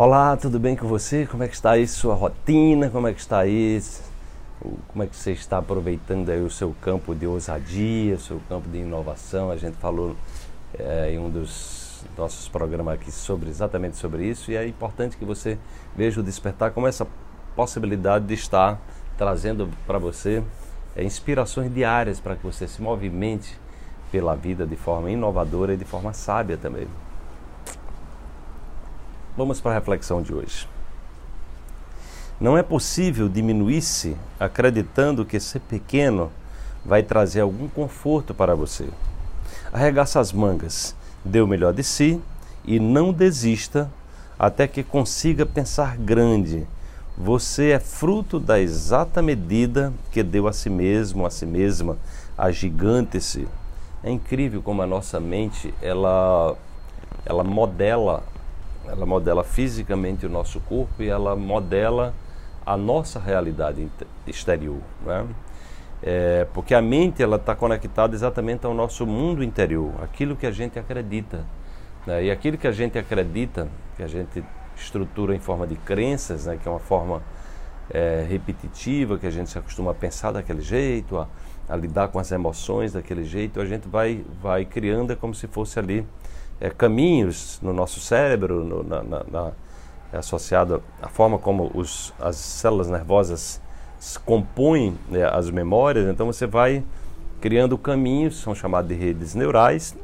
Olá, tudo bem com você? Como é que está aí sua rotina? Como é que está aí? Como é que você está aproveitando aí o seu campo de ousadia, o seu campo de inovação? A gente falou é, em um dos nossos programas aqui sobre exatamente sobre isso e é importante que você veja o despertar como essa possibilidade de estar trazendo para você é, inspirações diárias para que você se movimente pela vida de forma inovadora e de forma sábia também. Vamos para a reflexão de hoje. Não é possível diminuir-se acreditando que ser pequeno vai trazer algum conforto para você. Arregaça as mangas, dê o melhor de si e não desista até que consiga pensar grande. Você é fruto da exata medida que deu a si mesmo, a si mesma, a gigante-se. É incrível como a nossa mente ela ela modela ela modela fisicamente o nosso corpo e ela modela a nossa realidade exterior. Né? É, porque a mente ela está conectada exatamente ao nosso mundo interior, aquilo que a gente acredita. Né? E aquilo que a gente acredita, que a gente estrutura em forma de crenças, né? que é uma forma é, repetitiva, que a gente se acostuma a pensar daquele jeito, a, a lidar com as emoções daquele jeito, a gente vai, vai criando é como se fosse ali é, caminhos no nosso cérebro, no, na, na, na, é associado à forma como os, as células nervosas compõem né, as memórias. Então você vai criando caminhos, são chamados de redes neurais,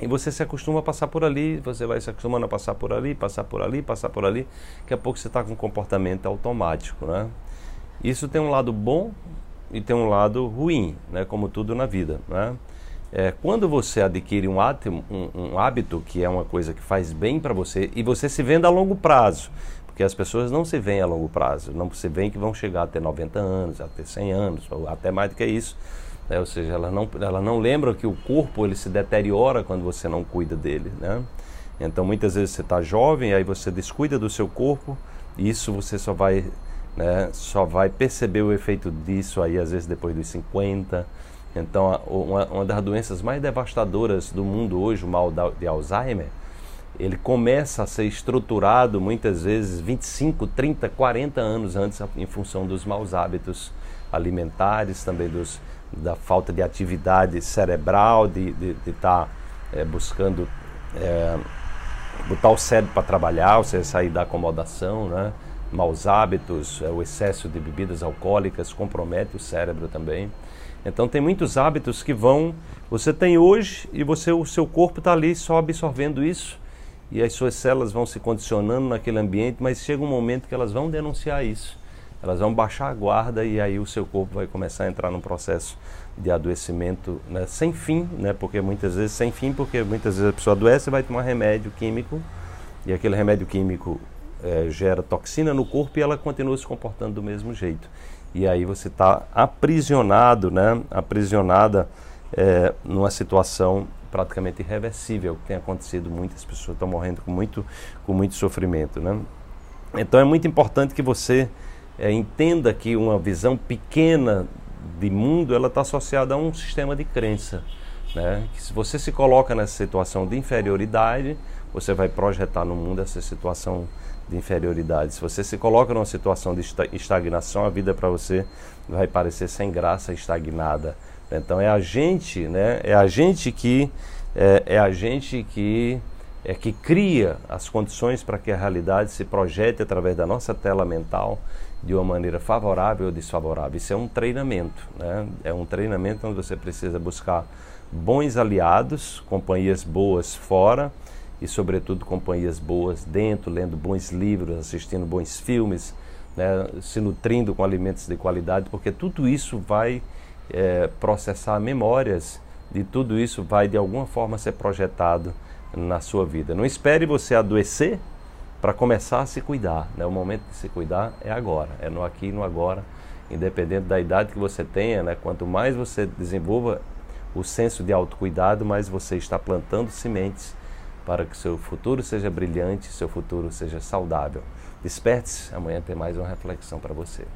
e você se acostuma a passar por ali, você vai se acostumando a passar por ali, passar por ali, passar por ali, daqui a pouco você está com um comportamento automático. Né? Isso tem um lado bom e tem um lado ruim, né? como tudo na vida. Né? É, quando você adquire um hábito, um, um hábito, que é uma coisa que faz bem para você, e você se vende a longo prazo, porque as pessoas não se veem a longo prazo, não se veem que vão chegar a ter 90 anos, a ter 100 anos, ou até mais do que isso. Né? Ou seja, elas não, elas não lembram que o corpo ele se deteriora quando você não cuida dele. Né? Então muitas vezes você está jovem, aí você descuida do seu corpo, e isso você só vai, né, só vai perceber o efeito disso aí, às vezes depois dos 50 então, uma, uma das doenças mais devastadoras do mundo hoje, o mal de Alzheimer, ele começa a ser estruturado muitas vezes 25, 30, 40 anos antes em função dos maus hábitos alimentares, também dos, da falta de atividade cerebral, de estar tá, é, buscando é, botar o cérebro para trabalhar, ou seja, sair da acomodação, né? Maus hábitos, é, o excesso de bebidas alcoólicas compromete o cérebro também. Então tem muitos hábitos que vão, você tem hoje e você o seu corpo está ali só absorvendo isso e as suas células vão se condicionando naquele ambiente, mas chega um momento que elas vão denunciar isso. Elas vão baixar a guarda e aí o seu corpo vai começar a entrar num processo de adoecimento né, sem fim, né, porque muitas vezes sem fim, porque muitas vezes a pessoa adoece e vai tomar remédio químico e aquele remédio químico é, gera toxina no corpo e ela continua se comportando do mesmo jeito e aí você está aprisionado, né? aprisionada é, numa situação praticamente irreversível, que tem acontecido, muitas pessoas estão morrendo com muito, com muito sofrimento. Né? Então é muito importante que você é, entenda que uma visão pequena de mundo ela está associada a um sistema de crença. Né? Que se você se coloca nessa situação de inferioridade, você vai projetar no mundo essa situação de inferioridade. Se você se coloca numa situação de estagnação, a vida para você vai parecer sem graça, estagnada. Então é a gente, né? É a gente que é, é a gente que é que cria as condições para que a realidade se projete através da nossa tela mental de uma maneira favorável ou desfavorável. Isso é um treinamento, né? É um treinamento onde você precisa buscar bons aliados, companhias boas fora e, sobretudo, companhias boas dentro, lendo bons livros, assistindo bons filmes, né, se nutrindo com alimentos de qualidade, porque tudo isso vai é, processar memórias e tudo isso vai, de alguma forma, ser projetado na sua vida. Não espere você adoecer para começar a se cuidar. Né? O momento de se cuidar é agora, é no aqui e no agora, independente da idade que você tenha. Né? Quanto mais você desenvolva o senso de autocuidado, mais você está plantando sementes para que seu futuro seja brilhante, seu futuro seja saudável. Desperte-se, amanhã tem mais uma reflexão para você.